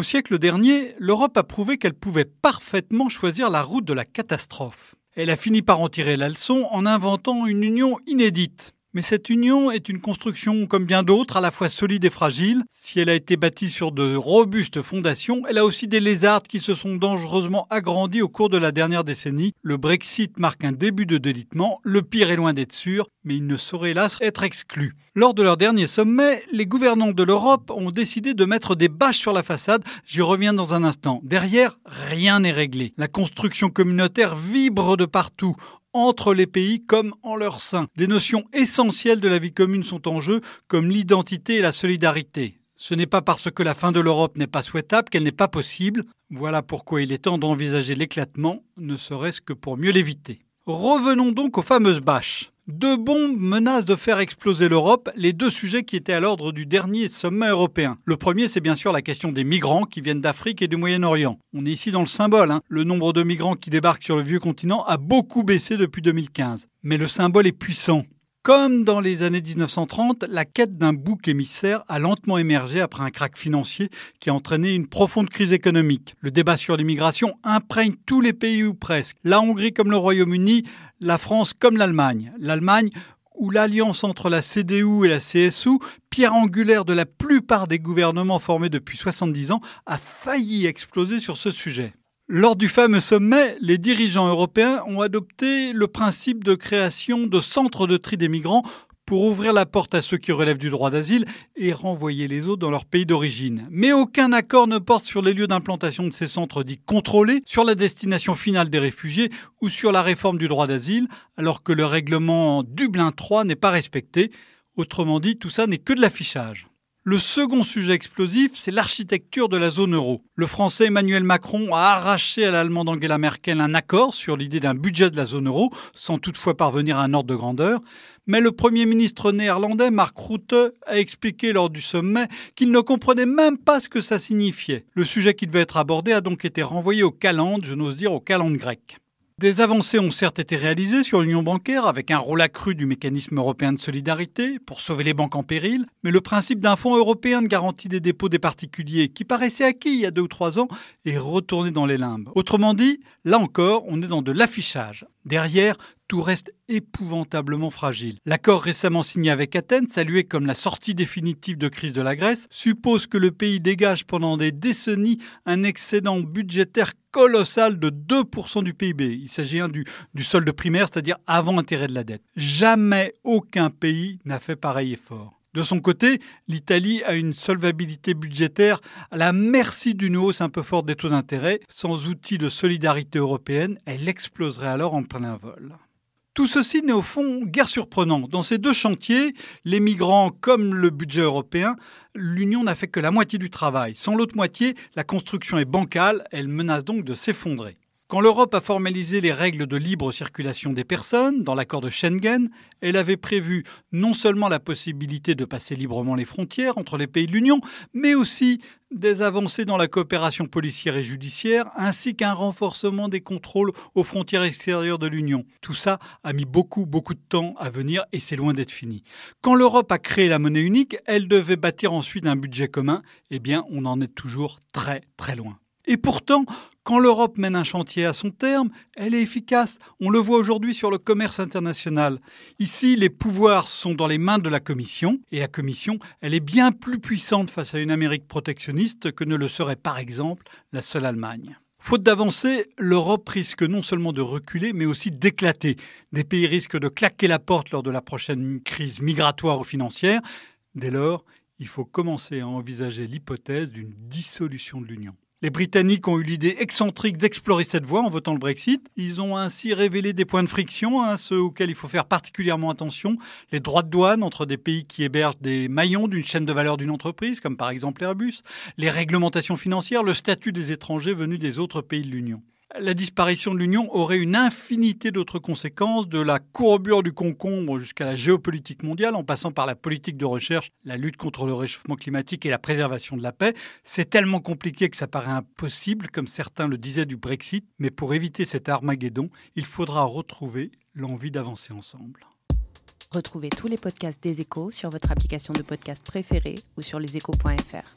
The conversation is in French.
Au siècle dernier, l'Europe a prouvé qu'elle pouvait parfaitement choisir la route de la catastrophe. Elle a fini par en tirer la leçon en inventant une union inédite. Mais cette union est une construction comme bien d'autres, à la fois solide et fragile. Si elle a été bâtie sur de robustes fondations, elle a aussi des lézardes qui se sont dangereusement agrandies au cours de la dernière décennie. Le Brexit marque un début de délitement, le pire est loin d'être sûr, mais il ne saurait hélas être exclu. Lors de leur dernier sommet, les gouvernants de l'Europe ont décidé de mettre des bâches sur la façade. J'y reviens dans un instant. Derrière, rien n'est réglé. La construction communautaire vibre de partout entre les pays comme en leur sein. Des notions essentielles de la vie commune sont en jeu, comme l'identité et la solidarité. Ce n'est pas parce que la fin de l'Europe n'est pas souhaitable qu'elle n'est pas possible. Voilà pourquoi il est temps d'envisager l'éclatement, ne serait-ce que pour mieux l'éviter. Revenons donc aux fameuses bâches. Deux bombes menacent de faire exploser l'Europe, les deux sujets qui étaient à l'ordre du dernier sommet européen. Le premier, c'est bien sûr la question des migrants qui viennent d'Afrique et du Moyen-Orient. On est ici dans le symbole. Hein. Le nombre de migrants qui débarquent sur le vieux continent a beaucoup baissé depuis 2015. Mais le symbole est puissant. Comme dans les années 1930, la quête d'un bouc émissaire a lentement émergé après un krach financier qui a entraîné une profonde crise économique. Le débat sur l'immigration imprègne tous les pays ou presque. La Hongrie comme le Royaume-Uni, la France comme l'Allemagne. L'Allemagne où l'alliance entre la CDU et la CSU, pierre angulaire de la plupart des gouvernements formés depuis 70 ans, a failli exploser sur ce sujet. Lors du fameux sommet, les dirigeants européens ont adopté le principe de création de centres de tri des migrants pour ouvrir la porte à ceux qui relèvent du droit d'asile et renvoyer les autres dans leur pays d'origine. Mais aucun accord ne porte sur les lieux d'implantation de ces centres dits contrôlés, sur la destination finale des réfugiés ou sur la réforme du droit d'asile, alors que le règlement Dublin 3 n'est pas respecté. Autrement dit, tout ça n'est que de l'affichage. Le second sujet explosif, c'est l'architecture de la zone euro. Le français Emmanuel Macron a arraché à l'allemand Angela Merkel un accord sur l'idée d'un budget de la zone euro, sans toutefois parvenir à un ordre de grandeur. Mais le Premier ministre néerlandais Mark Rutte a expliqué lors du sommet qu'il ne comprenait même pas ce que ça signifiait. Le sujet qui devait être abordé a donc été renvoyé au calende, je n'ose dire au calende grec. Des avancées ont certes été réalisées sur l'union bancaire avec un rôle accru du mécanisme européen de solidarité pour sauver les banques en péril, mais le principe d'un fonds européen de garantie des dépôts des particuliers qui paraissait acquis il y a deux ou trois ans est retourné dans les limbes. Autrement dit, là encore, on est dans de l'affichage. Derrière, tout reste épouvantablement fragile. L'accord récemment signé avec Athènes, salué comme la sortie définitive de crise de la Grèce, suppose que le pays dégage pendant des décennies un excédent budgétaire colossal de 2% du PIB. Il s'agit du, du solde primaire, c'est-à-dire avant intérêt de la dette. Jamais aucun pays n'a fait pareil effort. De son côté, l'Italie a une solvabilité budgétaire à la merci d'une hausse un peu forte des taux d'intérêt. Sans outil de solidarité européenne, elle exploserait alors en plein vol. Tout ceci n'est au fond guère surprenant. Dans ces deux chantiers, les migrants comme le budget européen, l'Union n'a fait que la moitié du travail. Sans l'autre moitié, la construction est bancale, elle menace donc de s'effondrer. Quand l'Europe a formalisé les règles de libre circulation des personnes dans l'accord de Schengen, elle avait prévu non seulement la possibilité de passer librement les frontières entre les pays de l'Union, mais aussi des avancées dans la coopération policière et judiciaire, ainsi qu'un renforcement des contrôles aux frontières extérieures de l'Union. Tout ça a mis beaucoup, beaucoup de temps à venir et c'est loin d'être fini. Quand l'Europe a créé la monnaie unique, elle devait bâtir ensuite un budget commun. Eh bien, on en est toujours très, très loin. Et pourtant, quand l'Europe mène un chantier à son terme, elle est efficace. On le voit aujourd'hui sur le commerce international. Ici, les pouvoirs sont dans les mains de la Commission, et la Commission, elle est bien plus puissante face à une Amérique protectionniste que ne le serait par exemple la seule Allemagne. Faute d'avancer, l'Europe risque non seulement de reculer, mais aussi d'éclater. Des pays risquent de claquer la porte lors de la prochaine crise migratoire ou financière. Dès lors, il faut commencer à envisager l'hypothèse d'une dissolution de l'Union. Les Britanniques ont eu l'idée excentrique d'explorer cette voie en votant le Brexit. Ils ont ainsi révélé des points de friction, hein, ceux auxquels il faut faire particulièrement attention. Les droits de douane entre des pays qui hébergent des maillons d'une chaîne de valeur d'une entreprise, comme par exemple Airbus, les réglementations financières, le statut des étrangers venus des autres pays de l'Union la disparition de l'Union aurait une infinité d'autres conséquences, de la courbure du concombre jusqu'à la géopolitique mondiale, en passant par la politique de recherche, la lutte contre le réchauffement climatique et la préservation de la paix. C'est tellement compliqué que ça paraît impossible, comme certains le disaient du Brexit, mais pour éviter cet Armageddon, il faudra retrouver l'envie d'avancer ensemble. Retrouvez tous les podcasts des échos sur votre application de podcast préférée ou sur leséchos.fr.